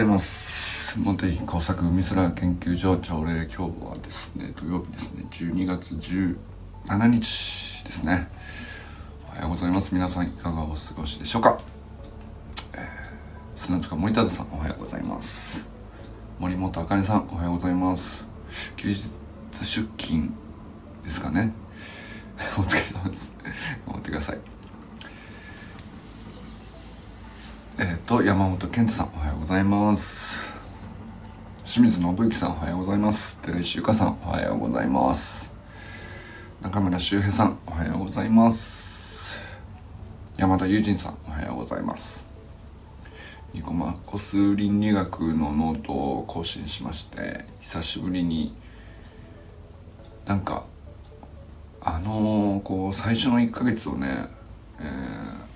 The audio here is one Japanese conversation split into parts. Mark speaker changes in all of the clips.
Speaker 1: ざいます。茂木工作海空研究所朝礼今日はですね土曜日ですね12月17日ですね。おはようございます。皆さんいかがお過ごしでしょうか、えー、砂塚森田さんおはようございます。森本あかねさんおはようございます。休日出勤ですかね。お疲れ様です。頑張ってください。えっ、ー、と山本健太さんおはようございます。清水信之さんおはようございます。寺石由香さんおはようございます。中村修平さんおはようございます。山田友人さんおはようございます。ニコマコス倫理学のノートを更新しまして久しぶりになんかあのー、こう最初の1ヶ月をね、えー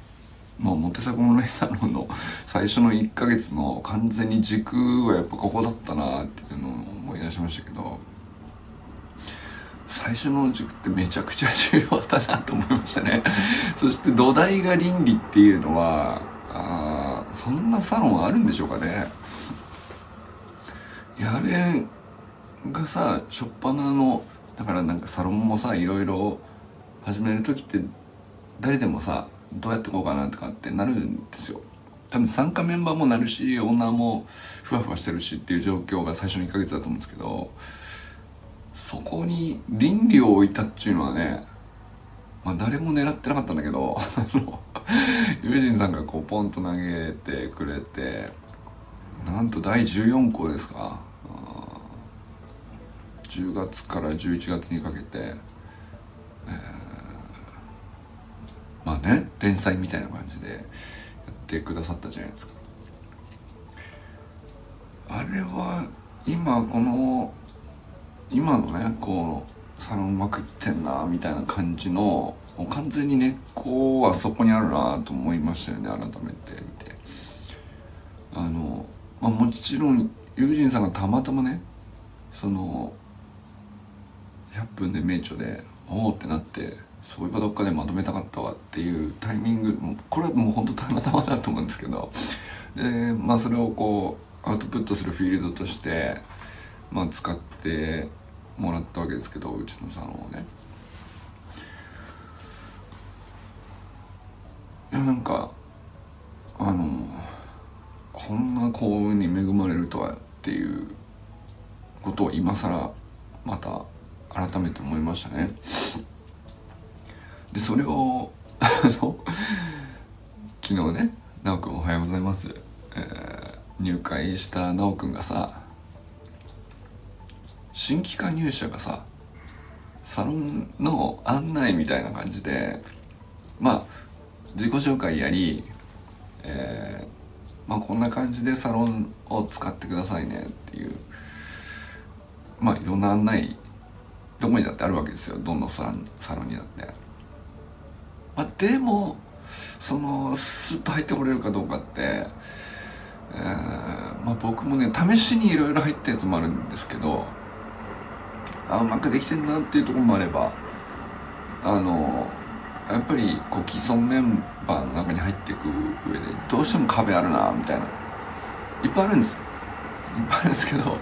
Speaker 1: まあ、モテサコのレーダーの最初の1ヶ月の完全に軸はやっぱここだったなっていうのを思い出しましたけど最初の軸ってめちゃくちゃ重要だなと思いましたね。そして土台が倫理っていうのはあそんなサロンあるんでしょうかね。やれがさ初っ端のだからなんかサロンもさいろいろ始める時って誰でもさどうやってこうかなとかってなるんですよ。多分参加メンバーもなるしオーナーもふわふわしてるしっていう状況が最初の1ヶ月だと思うんですけどそこに倫理を置いたっていうのはねまあ誰も狙ってなかったんだけど 友人さんがこうポンと投げてくれてなんと第14項ですか。10月から11月にかけて、えーまあね連載みたいな感じでやってくださったじゃないですか。あれは今この今のねこうサロンうまくいってんなみたいな感じのもう完全に根っこはそこにあるなと思いましたよね改めて見て。あの、まあ、もちろん友人さんがたまたまねその100分で名著でおおってなってそういえばどっかでまとめたかったわっていうタイミングこれはもう本当たまたまだと思うんですけどでまあそれをこうアウトプットするフィールドとして、まあ、使ってもらったわけですけどうちのサロンをねいやなんかあのこんな幸運に恵まれるとはっていうことを今更また改めて思いましたね。でそれを 昨日ね奈くんおはようございます、えー、入会した奈くんがさ新規加入者がさサロンの案内みたいな感じでまあ自己紹介やり、えー、まあこんな感じでサロンを使ってくださいねっていうまあいろんな案内どこにだってあるわけですよどんどんサロンにだって。まあ、でもそのスッと入ってこれるかどうかって、えーまあ、僕もね試しにいろいろ入ったやつもあるんですけどあうまくできてんなっていうところもあればあのやっぱりこう既存メンバーの中に入っていく上でどうしても壁あるなみたいな。いっぱいあるんです。いっぱいあるんですけど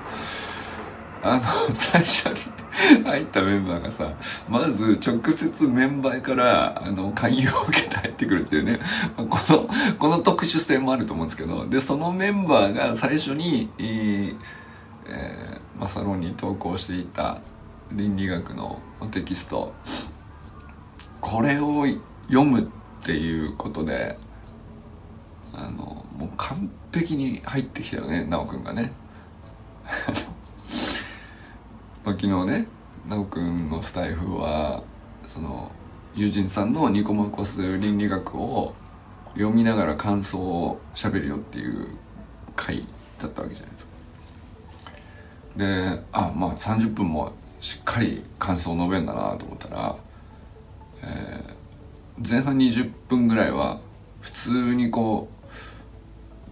Speaker 1: あの最初に 入ったメンバーがさ、まず直接メンバーからあの勧誘を受けて入ってくるっていうね、この、この特殊性もあると思うんですけど、で、そのメンバーが最初に、えー、えー、まあ、サロンに投稿していた倫理学のテキスト、これを読むっていうことで、あの、もう完璧に入ってきたよね、奈くんがね。まあ、昨日ね奈くんのスタイフはその友人さんのニコマコス倫理学を読みながら感想をしゃべるよっていう回だったわけじゃないですか。であまあ30分もしっかり感想を述べんだなと思ったら、えー、前半20分ぐらいは普通にこ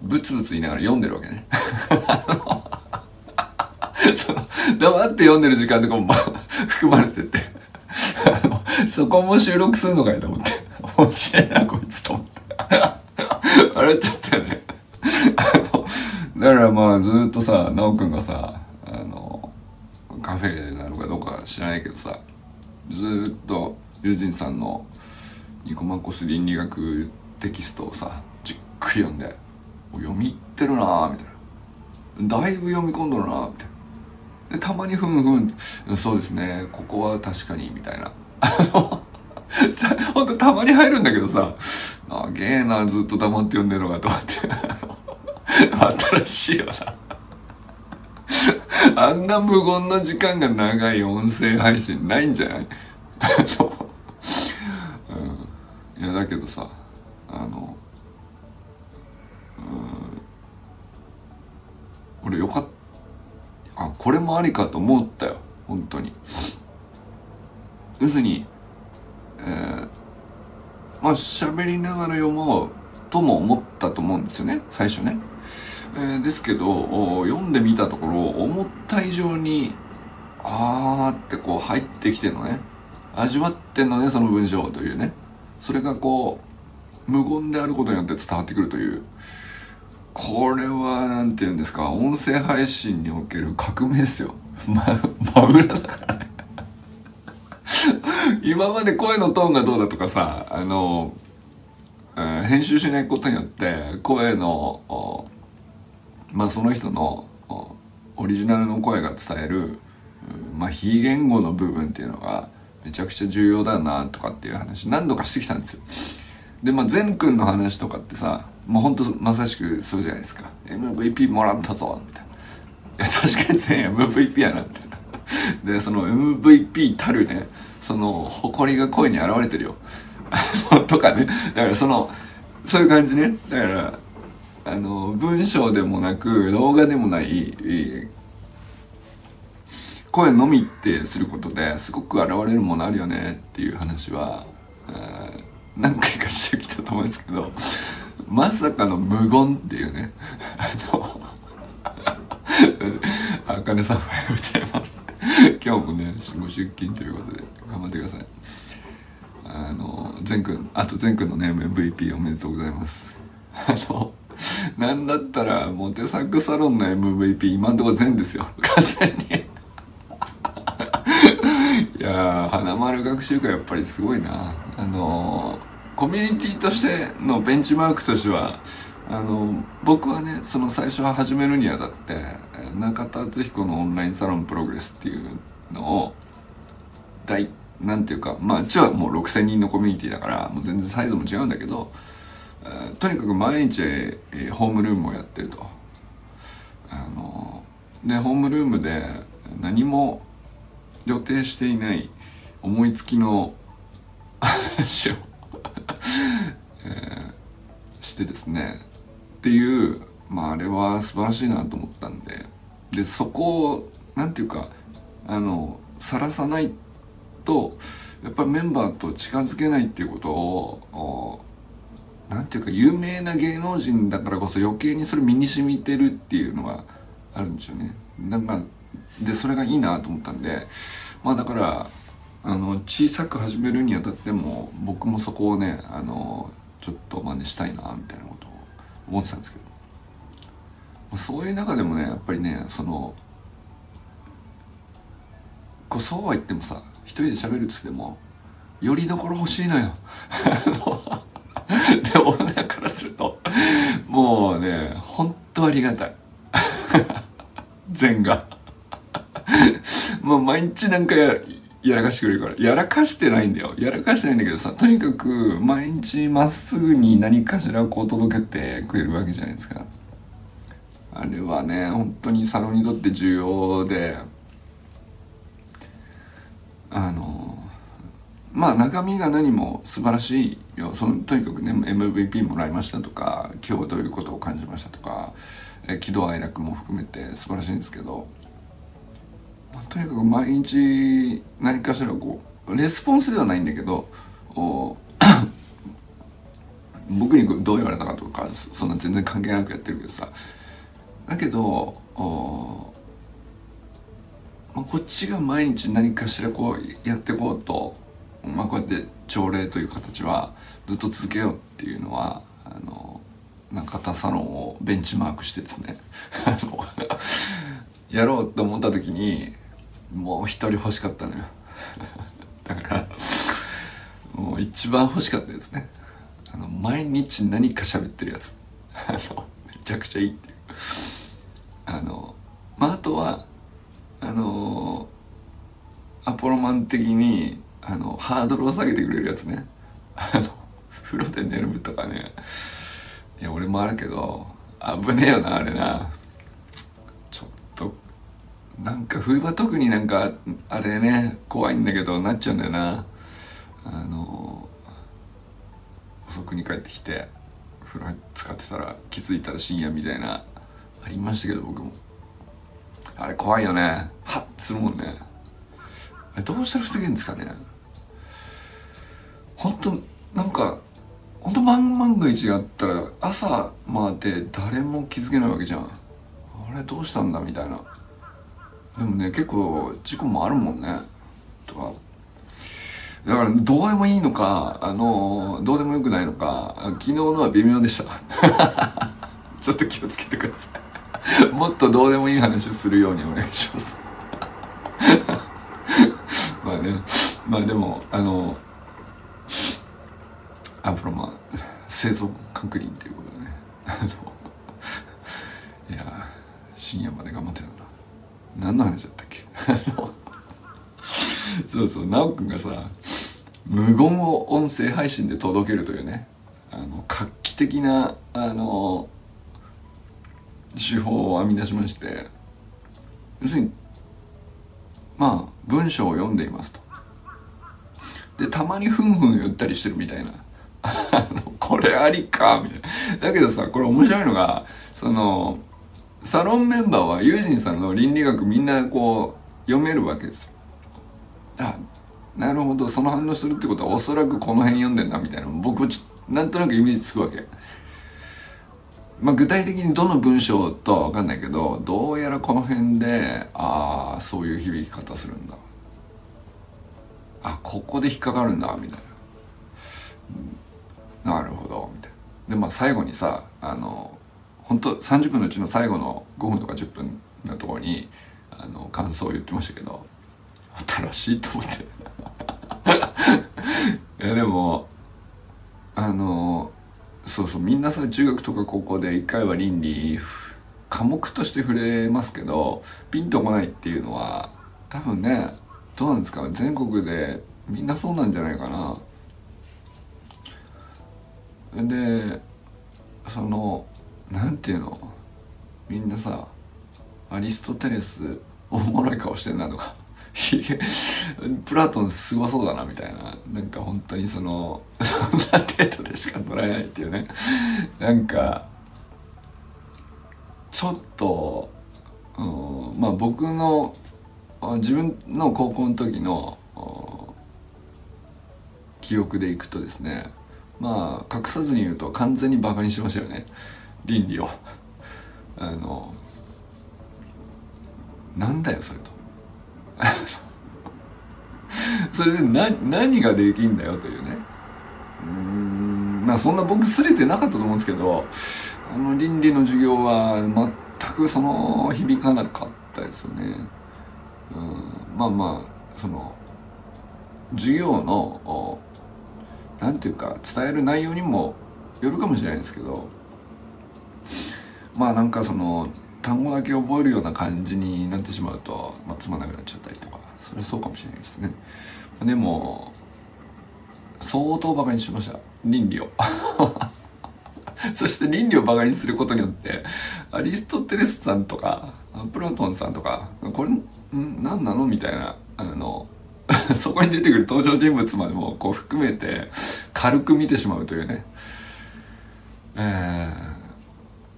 Speaker 1: うブツブツ言いながら読んでるわけね。そ の黙って読んでる時間とかも、ま、含まれてて そこも収録するのかいと思って。面白いな、こいつと思って。笑っちゃったよね。あの、だからまあずっとさ奈くんがさあのカフェなのかどうか知らないけどさずっと友人さんのニコマコス倫理学テキストをさじっくり読んで読み入ってるなみたいなだいぶ読み込んどるなみたいなでたまにふんふんそうですねここは確かにみたいな。あの ほんとたまに入るんだけどさ長えなずっと黙って読んでるのかと思って。新しいよな。あんな無言の時間が長い音声配信ないんじゃない？うん、いやだけどさあのうん。俺よかった。あこれもありかと思ったよ。本当に。要するにえー、まあ喋りながら読もうとも思ったと思うんですよね。最初ね、えー、ですけど読んでみたところ思った以上にあーってこう入ってきてのね味わってんのねその文章というね。それがこう無言であることによって伝わってくるというこれは何て言うんですか音声配信における革命ですよ。ま真裏だからね。今まで声のトーンがどうだとかさあの、えー、編集しないことによって声のまあその人のオリジナルの声が伝える、まあ、非言語の部分っていうのがめちゃくちゃ重要だなとかっていう話何度かしてきたんですよ。でまあ善くんの話とかってさもうほんとまさしくそうじゃないですか。MVP もらったぞみたいな。いや確かに全員 MVP やなみたいな。でその MVP たるねその誇りが声に現れてるよ。とかね。だからそのそういう感じね。だからあの文章でもなく動画でもない声のみってすることですごく現れるものあるよねっていう話は何回かしてきたと思うんですけど。まさかの無言っていうね。あのあかねさんおはようございます。今日もねご出勤ということで頑張ってください。あの善くんあと善くんのね MVP おめでとうございます。あのなんだったらモテサクサロンの MVP 今んとこ善ですよ。完全に。いや花丸学習会やっぱりすごいな。あのコミュニティとしてのベンチマークとしてはあの僕はねその最初は始めるにあたって中田敦彦のオンラインサロンプログレスっていうのを大なんていうかまあうちはもう6,000人のコミュニティだからもう全然サイズも違うんだけど、とにかく毎日、えー、ホームルームをやってると。あのでホームルームで何も予定していない思いつきの話をえ、してですねっていうまああれは素晴らしいなと思ったんででそこを何て言うかあの晒さないとやっぱりメンバーと近づけないっていうことを何て言うか有名な芸能人だからこそ余計にそれ身に染みてるっていうのがあるんですよね。なんかでそれがいいなと思ったんでまあだからあの小さく始めるにあたっても僕もそこをねあのちょっと真似したいなみたいなことを思ってたんですけど。そういう中でもねやっぱりねそのこうそうは言ってもさ一人で喋るっつってもよりどころ欲しいのよ。でオーナーからするともうね本当ありがたい。善が。もう毎日なんかやらかしてくれるから。やらかしてないんだよ。やらかしてないんだけどさ、とにかく毎日まっすぐに何かしらこう届けてくれるわけじゃないですか。あれはね、本当にサロンにとって重要で、あの、まあ中身が何も素晴らしいよ。そのとにかくね、MVP もらいましたとか、今日どういうことを感じましたとか、え喜怒哀楽も含めて素晴らしいんですけど、とにかく毎日何かしらこうレスポンスではないんだけど 僕にどう言われたかとかそんな全然関係なくやってるけどさ。だけどまあ、こっちが毎日何かしらこうやっていこうと、まあ、こうやって朝礼という形はずっと続けようっていうのはあの中田サロンをベンチマークしてですね。やろうと思った時にもう一人欲しかったのよ。だからもう一番欲しかったですね。あの毎日何か喋ってるやつ。あのめちゃくちゃいいっていう。あのまああとはあのアポロマン的にあのハードルを下げてくれるやつね。あの風呂で寝るとかね。いや俺もあるけど危ねえよなあれな。なんか冬は特になんかあれね怖いんだけどなっちゃうんだよな。あの遅くに帰ってきて風呂使ってたら気づいたら深夜みたいなありましたけど僕も。あれ怖いよね。ハッするもんね。あれどうしたら防げるんですかね。本当なんか本当万万が一があったら朝まで誰も気づけないわけじゃん。あれどうしたんだみたいな。でもね結構事故もあるもんね。とか。だからどうでもいいのかあのどうでもよくないのか昨日のは微妙でした。ちょっと気をつけてください。もっとどうでもいい話をするようにお願いします。まあね。まあでもあのアプロマン製造確認ということでね。いや深夜まで頑張ってた何の話だったっけ？そうそう奈くんがさ無言を音声配信で届けるというねあの画期的なあの手法を編み出しまして要するにまあ文章を読んでいますと。でたまにふんふん言ったりしてるみたいな。これありかみたいな。だけどさこれ面白いのがそのサロンメンバーはユージンさんの倫理学みんなこう読めるわけです。よあなるほど。その反応するってことはおそらくこの辺読んでんなみたいな。僕ちなんとなくイメージつくわけ。まあ具体的にどの文章とは分かんないけどどうやらこの辺でああそういう響き方するんだ。あここで引っかかるんだみたいな、うん、なるほどみたいな。でまあ最後にさあの本当30分のうちの最後の5分とか10分のところにあの感想を言ってましたけど新しいと思って。いやでもあのそうそうみんなさ中学とか高校で一回は倫理科目として触れますけどピンとこないっていうのは多分ねどうなんですか？全国でみんなそうなんじゃないかな。でそのなんていうの？みんなさアリストテレスおもろい顔してんなとか。プラトンすごそうだなみたいな。なんか本当にそのそんな程度でしか捉えないっていうね。なんかちょっと、うん、まあ僕の自分の高校の時の記憶でいくとですねまあ隠さずに言うと完全にバカにしましたよね。倫理を。あのなんだよそれと。それでな何ができんだよというね。うんまあそんな僕すれてなかったと思うんですけどあの倫理の授業は全くその響かなかったですよね。うんまあまあその授業の何ていうか伝える内容にもよるかもしれないですけどまあなんかその単語だけ覚えるような感じになってしまうと、まあ、つまなくなっちゃったりとかそれはそうかもしれないですね。でも相当バカにしました。倫理を。そして倫理をバカにすることによってアリストテレスさんとかプラトンさんとかこれん？何なの？みたいなあの そこに出てくる登場人物までもこう含めて軽く見てしまうというね。えー。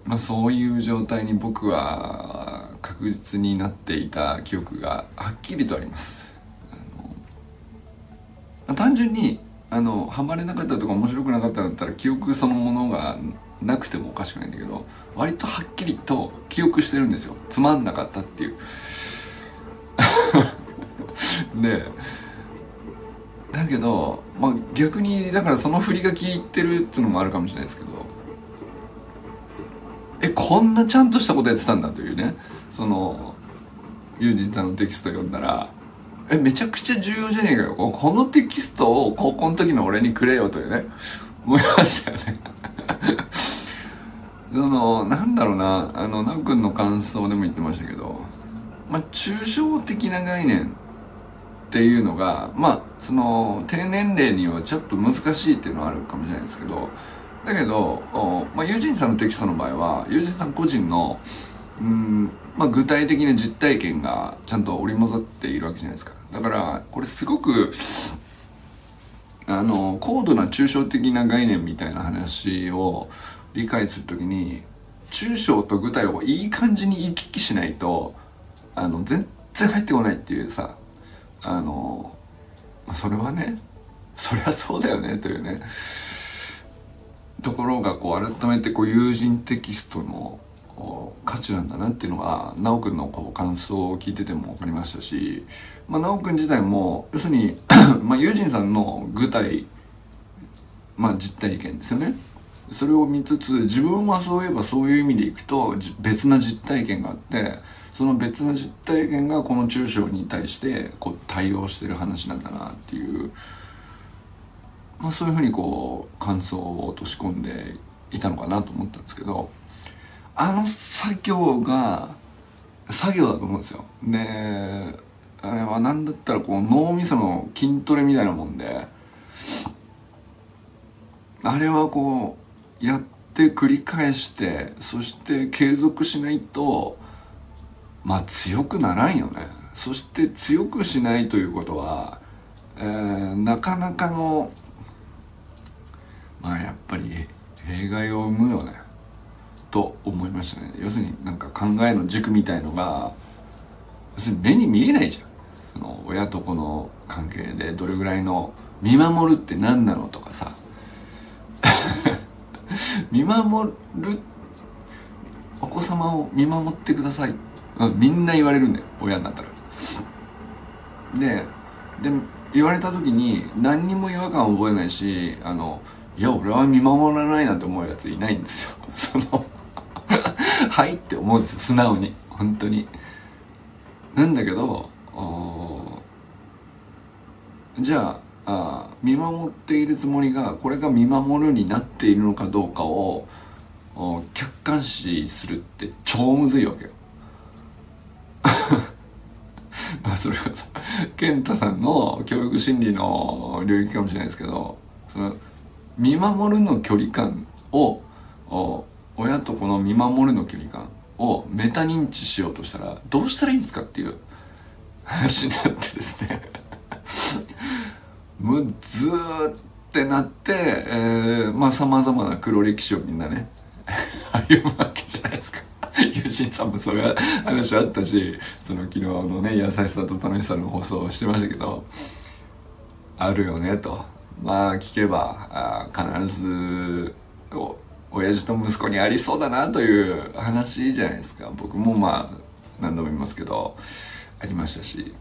Speaker 1: まあ、そういう状態に僕は確実になっていた記憶がはっきりとあります。あの、まあ、単純にあのハマれなかったとか面白くなかったんだったら記憶そのものがなくてもおかしくないんだけど割とはっきりと記憶してるんですよ。つまんなかったっていう。でだけど、まあ、逆にだからその振りが効いてるっていうのもあるかもしれないですけどえこんなちゃんとしたことやってたんだというね。そのユージさんのテキスト読んだらえめちゃくちゃ重要じゃねえかよ。このテキストを高校の時の俺にくれよというね思いましたよね。そのなんだろうな。あのなおくんの感想でも言ってましたけどまあ抽象的な概念っていうのがまあその低年齢にはちょっと難しいっていうのはあるかもしれないですけどだけど、まあ、ユージンさんのテキストの場合はユージンさん個人のうん、まあ、具体的な実体験がちゃんと織り交ざっているわけじゃないですか。だからこれすごくあの高度な抽象的な概念みたいな話を理解するときに抽象と具体をいい感じに行き来しないとあの全然入ってこないっていうさあのそれはねそりゃそうだよねというね。ところがこう改めてこう友人テキストの価値なんだなっていうのが修くんのこう感想を聞いてても分かりましたし、まあ、修くん自体も要するに まあ友人さんの具体、まあ、実体験ですよね。それを見つつ自分はそういえばそういう意味でいくと別な実体験があってその別な実体験がこの中小に対してこう対応してる話なんだなっていう、まあ、そういうふうにこう感想を落とし込んでいたのかなと思ったんですけどあの作業が作業だと思うんですよ。であれは何だったらこう脳みその筋トレみたいなもんであれはこうやって繰り返してそして継続しないとまあ強くならんよねそして強くしないということは、えー、なかなかのまあやっぱり弊害を生むよね。と思いましたね。要するになんか考えの軸みたいのが要するに目に見えないじゃん。その親と子の関係でどれぐらいの見守るって何なのとかさ。見守るお子様を見守ってください。みんな言われるんだよ親になったら。でで言われた時に何にも違和感を覚えないしあのいや俺は見守らないなんて思うやついないんですよ。その はいって思うんですよ素直に。本当に。なんだけどじゃああ見守っているつもりがこれが見守るになっているのかどうかを客観視するって超むずいわけよ。まあそれはさ健太さんの教育心理の領域かもしれないですけどその見守るの距離感を親とこの見守るの距離感をメタ認知しようとしたらどうしたらいいんですかっていう話になってですね。むずーってなって、えー、まあ様々な黒歴史をみんなね 歩むわけじゃないですか。友人さんもそういう話あったしその昨日のね優しさと楽しさの放送をしてましたけどあるよねと。まあ聞けばあ必ずお親父と息子にありそうだなという話じゃないですか。僕もまあ何度も言いますけどありましたし。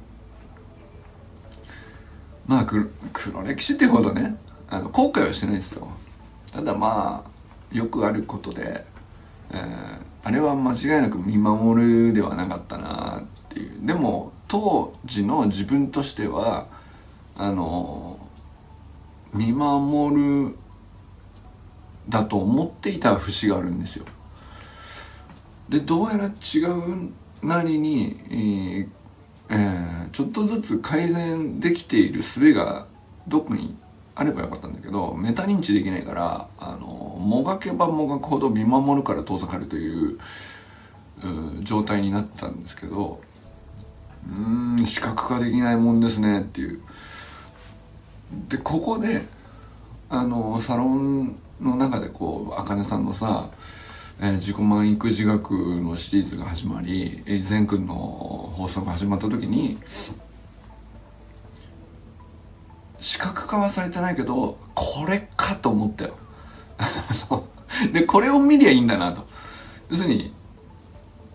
Speaker 1: まあ黒歴史ってほどねあの後悔はしてないですよ。ただまあよくあることで、えー、あれは間違いなく見守るではなかったなっていう。でも当時の自分としてはあの見守るだと思っていた節があるんですよ。でどうやら違うなりに、えーえー、ちょっとずつ改善できている術がどこにあればよかったんだけどメタ認知できないからあのもがけばもがくほど見守るから遠ざかるという状態になったんですけどうん視覚化できないもんですねっていうでここであのサロンの中でこう茜さんのさ、えー、自己満育児学のシリーズが始まり、善くんの放送が始まった時に視覚化はされてないけどこれかと思ったよ。でこれを見りゃいいんだなと。要するに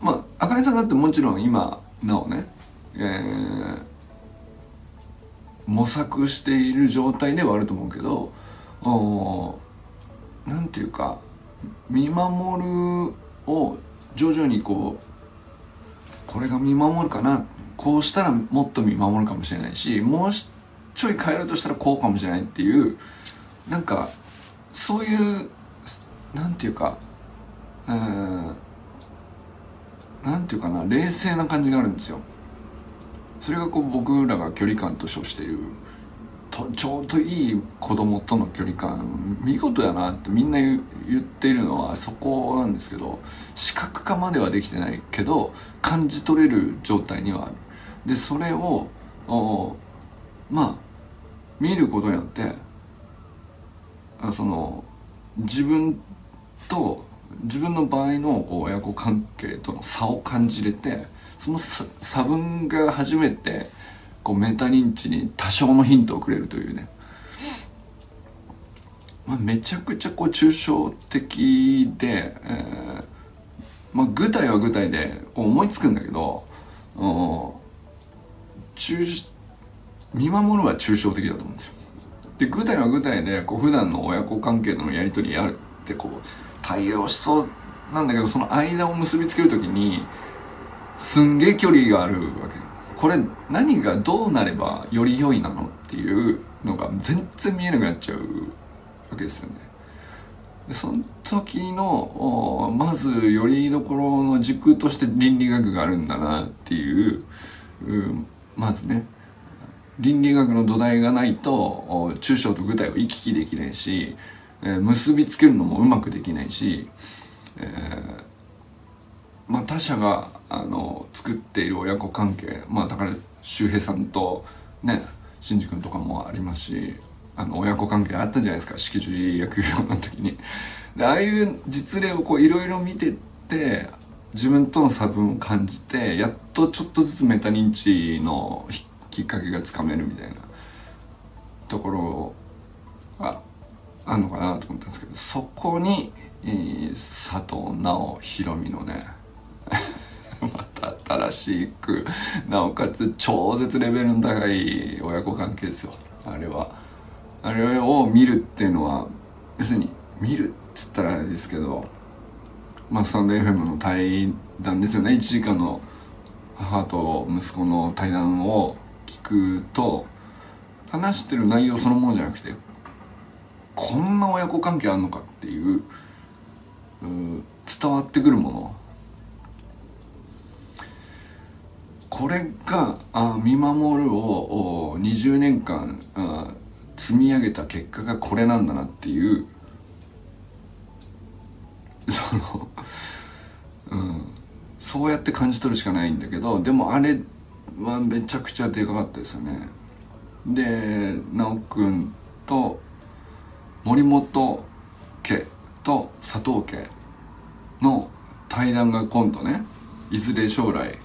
Speaker 1: まあ茜さんだってもちろん今なおね、えー、模索している状態ではあると思うけど何て言うか見守るを徐々にこうこれが見守るかなこうしたらもっと見守るかもしれないしもうちょい変えるとしたらこうかもしれないっていうなんかそういうなんていうかうんなんていうかな冷静な感じがあるんですよ。それがこう僕らが距離感と称しているとちょうどいい子供との距離感見事やなってみんな言っているのはそこなんですけど視覚化まではできてないけど感じ取れる状態にはあるでそれをまあ見ることによってその自分と自分の場合のこう親子関係との差を感じれてその差分が初めてこうメタ認知に多少のヒントをくれるというね、まあ、めちゃくちゃこう抽象的で、えーまあ、具体は具体でこう思いつくんだけど抽見守るは抽象的だと思うんですよ。で具体は具体でこう普段の親子関係とのやり取りやるってこう対応しそうなんだけどその間を結びつける時にすんげえ距離があるわけこれ何がどうなればより良いなのっていうのが全然見えなくなっちゃうわけですよね。でその時のまずよりどころの軸として倫理学があるんだなっていうまずね。倫理学の土台がないと抽象と具体を行き来できないし、えー、結びつけるのもうまくできないし、えー、まあ、他者があの作っている親子関係まあだから周平さんとね真司君とかもありますしあの親子関係あったじゃないですか式樹寺野球場の時に。でああいう実例をこういろいろ見てって自分との差分を感じてやっとちょっとずつメタ認知のきっかけがつかめるみたいなところがあるのかなと思ったんですけどそこに、えー、佐藤直弘美のね また新しくなおかつ超絶レベルの高い親子関係ですよ。あれは。あれを見るっていうのは要するに見るっつったらあれですけどまあスタンド FM の対談ですよね。1時間の母と息子の対談を聞くと話してる内容そのものじゃなくてこんな親子関係あんのかっていう伝わってくるもの。これがあ見守るを20年間あ積み上げた結果がこれなんだなっていうその、うん、そうやって感じ取るしかないんだけどでもあれはめちゃくちゃでかかったですよね。で直くんと森本家と佐藤家の対談が今度ねいずれ将来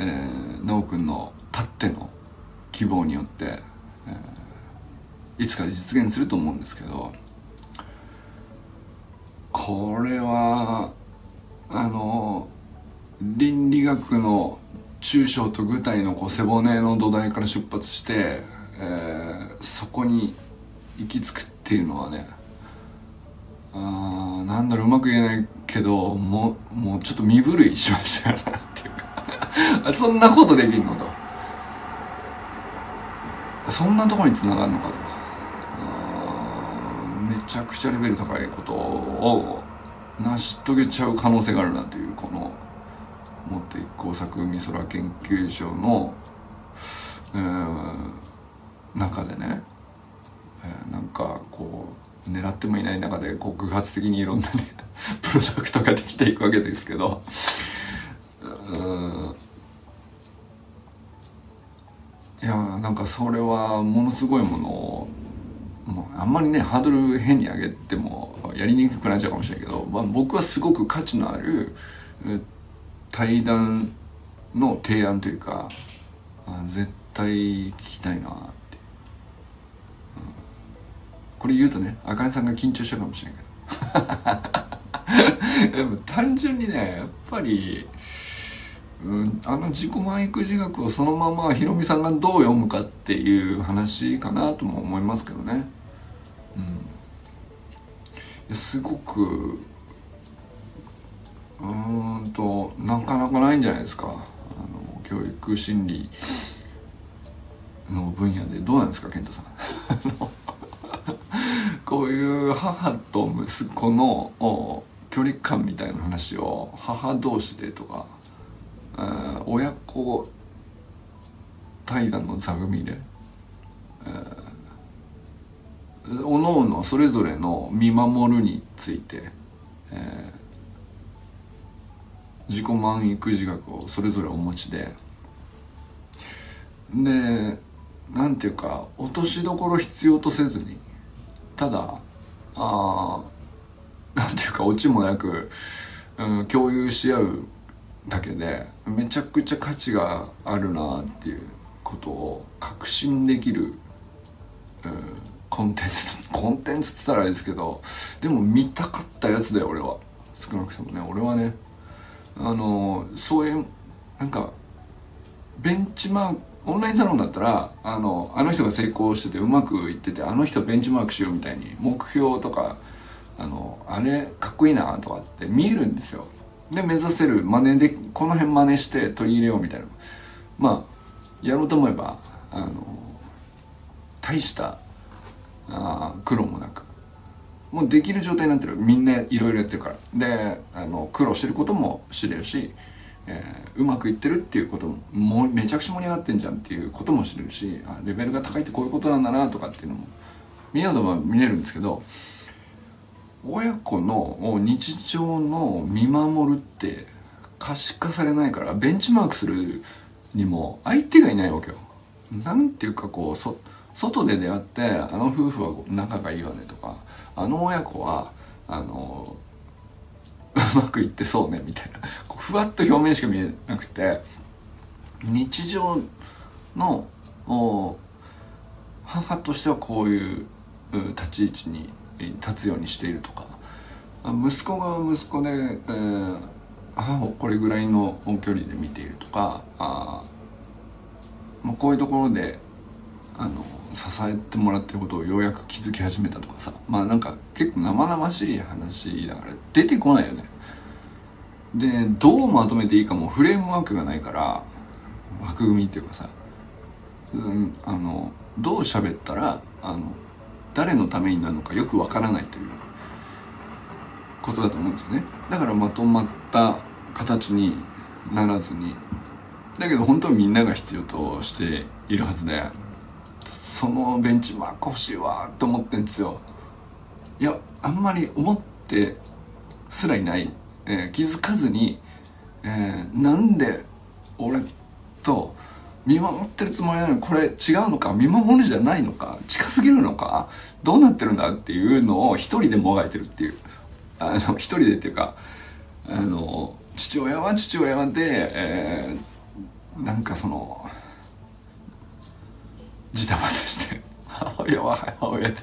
Speaker 1: えー、奈くんのたっての希望によって、えー、いつか実現すると思うんですけどこれはあの倫理学の抽象と具体のこう背骨の土台から出発して、えー、そこに行き着くっていうのはねあなんだろううまく言えないけどもうもうちょっと身震いしましたよなっていうか そんなことできんのと。そんなとこにつながるのかとめちゃくちゃレベル高いことを成し遂げちゃう可能性があるなというこのもっと一工作美空研究所の、えー、中でね、え、なんかこう狙ってもいない中でこう偶発的にいろんなね プロダクトができていくわけですけど。うん。いやなんかそれはものすごいものをもうあんまりねハードル変に上げてもやりにくくなっちゃうかもしれないけど、まあ、僕はすごく価値のある対談の提案というか絶対聞きたいな、これ言うとねあかねさんが緊張しちゃうかもしれないけど。でも単純にねやっぱりうん、あの自己満育自学をそのままひろみさんがどう読むかっていう話かなとも思いますけどね。うん、すごくうーんとなかなかないんじゃないですか。あの教育心理の分野でどうなんですか健太さん。こういう母と息子の距離感みたいな話を母同士でとか、えー、親子対談の座組で、えー、おのおのそれぞれの見守るについて、えー、自己満育自学をそれぞれお持ちででなんていうか落としどころ必要とせずにただあなんていうかオチもなく、うん、共有し合うだけでめちゃくちゃ価値があるなっていうことを確信できる、うん、コンテンツコンテンツっつったらあれですけどでも見たかったやつだよ俺は。少なくともね俺はね。あのそういうなんかベンチマークオンラインサロンだったらあのあの人が成功しててうまくいっててあの人ベンチマークしようみたいに目標とかあのあれかっこいいなとかって見えるんですよ。で目指せる真似でこの辺真似して取り入れようみたいな。まあやろうと思えばあの大したあ苦労もなくもうできる状態になってる。みんないろいろやってるから。であの苦労してることも知れるしえー、うまくいってるっていうことももめちゃくちゃ盛り上がってんじゃんっていうことも知れるしあレベルが高いってこういうことなんだなとかっていうのも見ようとは見れるんですけど親子の日常の見守るって可視化されないからベンチマークするにも相手がいないわけよ。なんていうかこうそ外で出会ってあの夫婦は仲がいいわねとかあの親子はあのうまくいってそうねみたいな。こうふわっと表面しか見えなくて日常の母としてはこういう立ち位置に立つようにしているとか。息子が息子で、えー、母をこれぐらいの距離で見ているとかあ、まあ、こういうところであの支えてもらってることをようやく気づき始めたとかさ。まあなんか結構生々しい話だから出てこないよね。でどうまとめていいかもフレームワークがないから枠組みっていうかさ、うん、あのどう喋ったらあの誰のためになるのかよくわからないということだと思うんですよね。だからまとまった形にならずに。だけど本当はみんなが必要としているはずでそのベンチマーク欲しいわと思ってんですよ。いやあんまり思ってすらいない、えー、気づかずに、えー、なんで俺と見守ってるつもりなのにこれ違うのか見守るじゃないのか近すぎるのかどうなってるんだっていうのを一人でもがいてるっていう。あの一人でっていうかあの父親は父親で、えー、なんかそのジタバタして母親は母親で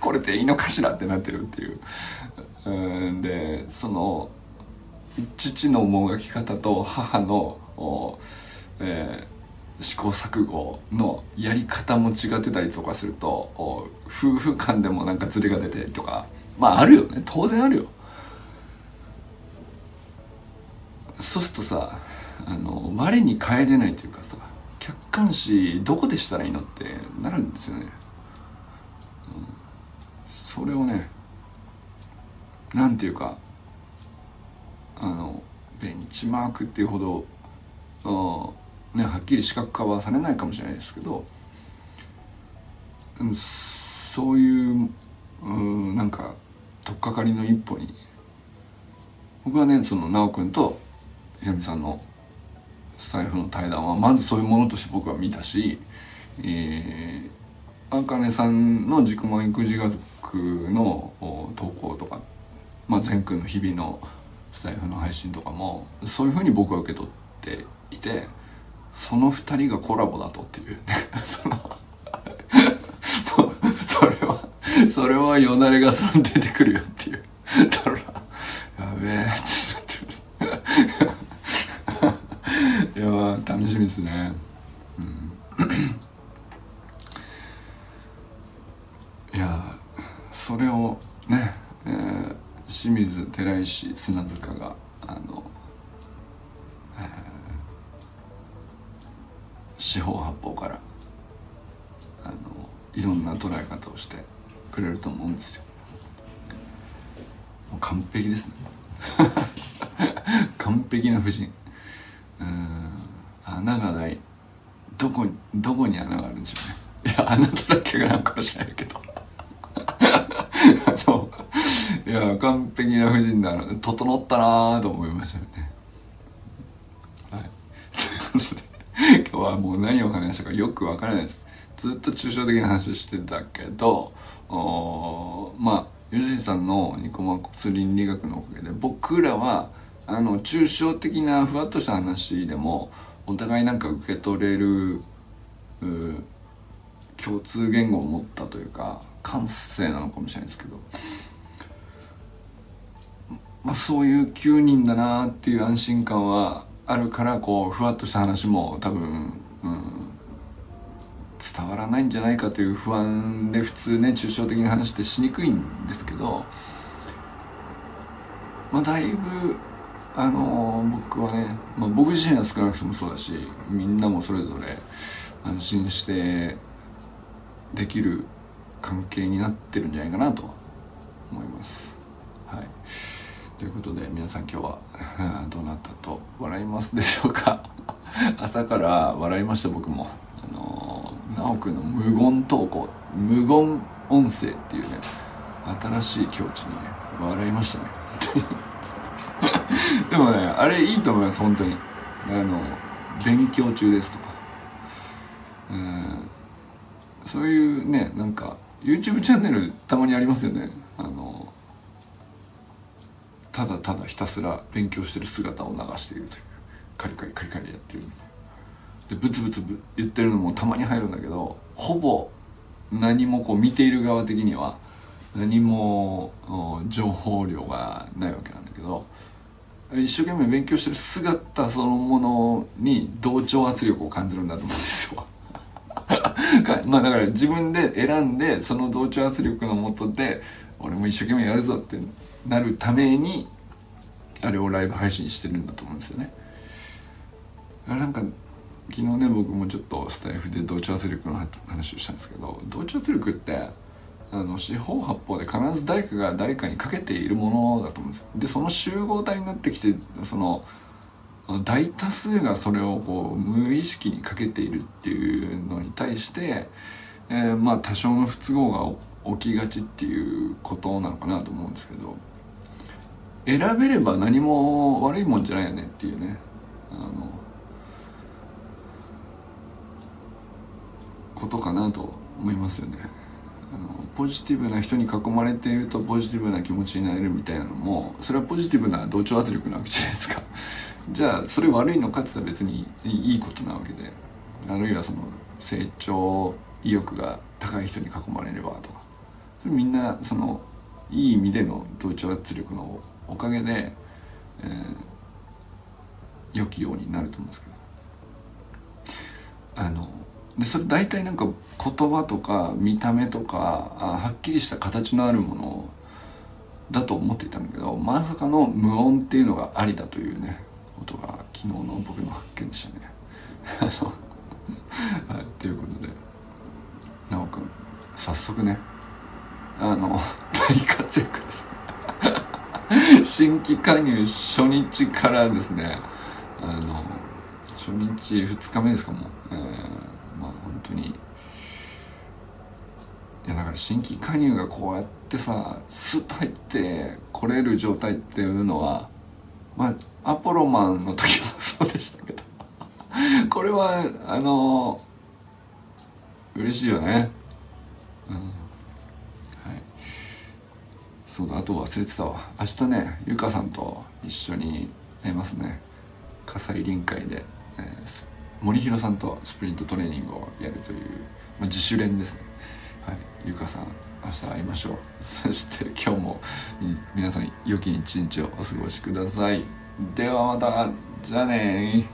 Speaker 1: これでいいのかしらってなってるっていう。うんでその父のもがき方と母の、えー、試行錯誤のやり方も違ってたりとかすると夫婦間でもなんかズレが出てとかまああるよね。当然あるよ。そうするとさあの我に返れないというかさ観視どこでしたらいいのってなるんですよね、うん、それをねなんていうかあのベンチマークっていうほどね、はっきり視覚化はされないかもしれないですけど、うん、そういううんなんか取っかかりの一歩に僕はねその直君とひろみさんのスタイフの対談はまずそういうものとして僕は見たし、えー、あかねさんの自己満育児学の投稿とか、まあ、善くんの日々のスタイフの配信とかもそういうふうに僕は受け取っていてその2人がコラボだとっていう その それはそれはよだれがさん出てくるよっていう。だからやべえってなって。るや楽しみですね、うん、いやそれをね、えー、清水寺石砂塚があの、えー、四方八方からあのいろんな捉え方をしてくれると思うんですよ。もう完璧ですね。完璧な布陣うん。穴がない。どこどこに穴があるんでしょうね。いや穴だらけがなんかもしれないけど。あのいや完璧な布陣だな。整ったなと思いましたよね。はい。ということで今日はもう何を話したかよくわからないです。ずっと抽象的な話してたけどおまあ吉井さんのニコマコス倫理学のおかげで僕らはあの抽象的なふわっとした話でもお互いなんか受け取れる共通言語を持ったというか感性なのかもしれないですけど、まあ、そういう9人だなっていう安心感はあるからこうふわっとした話も多分、うん、伝わらないんじゃないかという不安で普通ね抽象的な話ってしにくいんですけど、まあ、だいぶあの僕はね、まあ、僕自身は少なくともそうだしみんなもそれぞれ安心してできる関係になってるんじゃないかなと思います。はい、ということで皆さん今日は どうなったと笑いますでしょうか？朝から笑いました僕も。あの直くんの無言投稿無言音声っていうね新しい境地にね笑いましたね。でもねあれいいと思います本当に。あの勉強中ですとか。うん。そういうねなんか YouTube チャンネルたまにありますよね。あのただただひたすら勉強してる姿を流しているという。カリカリカリカリやってるでブツブツ言ってるのもたまに入るんだけどほぼ何もこう見ている側的には何も情報量がないわけなんだけど一生懸命勉強してる姿そのものに同調圧力を感じるんだと思うんですよ。まあだから自分で選んでその同調圧力のもとで俺も一生懸命やるぞってなるためにあれをライブ配信してるんだと思うんですよね。なんか昨日ね僕もちょっとスタイフで同調圧力の話をしたんですけど同調圧力ってあの四方八方で必ず誰かが誰かにかけているものだと思うんですよでその集合体になってきてその大多数がそれをこう無意識にかけているっていうのに対して、えー、まあ多少の不都合が起きがちっていうことなのかなと思うんですけど選べれば何も悪いもんじゃないよねっていうねあのことかなと思いますよね。あのポジティブな人に囲まれているとポジティブな気持ちになれるみたいなのもそれはポジティブな同調圧力なわけじゃないですか。じゃあそれ悪いのかって言ったら別にいいことなわけであるいはその成長意欲が高い人に囲まれればとか。それみんなそのいい意味での同調圧力のおかげで、えー、良きようになると思うんですけど。あのでそれ大体なんか言葉とか見た目とかあはっきりした形のあるものだと思っていたんだけどまさかの無音っていうのがありだというねことが昨日の僕の発見でしたね。はい、ということで奈くん早速ねあの大活躍です 新規加入初日からですねあの初日2日目ですかもう、えー、当に。いやだから新規加入がこうやってさスッと入って来れる状態っていうのはまあアポロマンの時もそうでしたけど。これはあの嬉しいよね。うん。はい。そうだあと忘れてたわ。明日ねゆかさんと一緒にやりますね。火災臨界で、えー、森弘さんとスプリントトレーニングをやるという、まあ、自主練ですね。はい。ゆかさん明日会いましょう。そして今日も皆さん良き一日をお過ごしください。ではまた。じゃあね